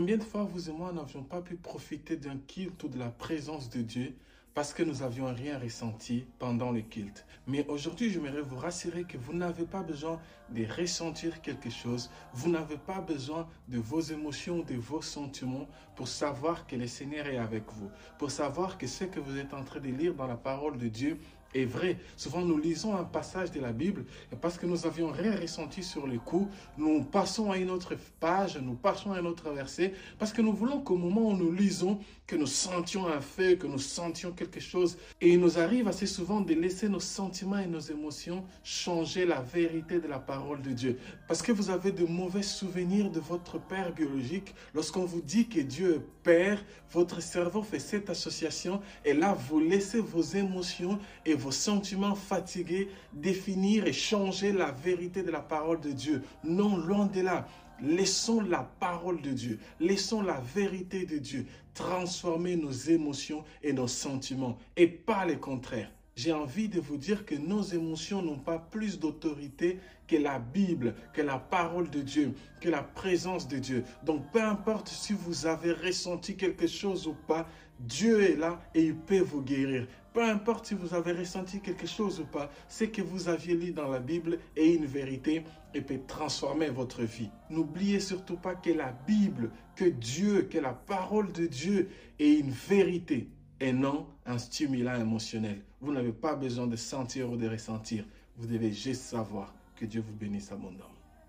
Combien de fois vous et moi n'avions pas pu profiter d'un culte ou de la présence de Dieu parce que nous avions rien ressenti pendant le culte? Mais aujourd'hui, j'aimerais vous rassurer que vous n'avez pas besoin de ressentir quelque chose. Vous n'avez pas besoin de vos émotions, de vos sentiments pour savoir que le Seigneur est avec vous. Pour savoir que ce que vous êtes en train de lire dans la parole de Dieu est vrai. Souvent, nous lisons un passage de la Bible et parce que nous avions rien ressenti sur le coup, nous passons à une autre page, nous passons à un autre verset parce que nous voulons qu'au moment où nous lisons, que nous sentions un fait, que nous sentions quelque chose. Et il nous arrive assez souvent de laisser nos sentiments et nos émotions changer la vérité de la parole de Dieu. Parce que vous avez de mauvais souvenirs de votre père biologique. Lorsqu'on vous dit que Dieu est père, votre cerveau fait cette association et là, vous laissez vos émotions et vos sentiments fatigués définir et changer la vérité de la parole de Dieu. Non, loin de là. Laissons la parole de Dieu, laissons la vérité de Dieu transformer nos émotions et nos sentiments et pas le contraire. J'ai envie de vous dire que nos émotions n'ont pas plus d'autorité que la Bible, que la parole de Dieu, que la présence de Dieu. Donc peu importe si vous avez ressenti quelque chose ou pas, Dieu est là et il peut vous guérir. Peu importe si vous avez ressenti quelque chose ou pas, c'est que vous aviez lu dans la Bible est une vérité et peut transformer votre vie. N'oubliez surtout pas que la Bible, que Dieu, que la parole de Dieu est une vérité et non un stimulant émotionnel. Vous n'avez pas besoin de sentir ou de ressentir. Vous devez juste savoir que Dieu vous bénisse abondamment.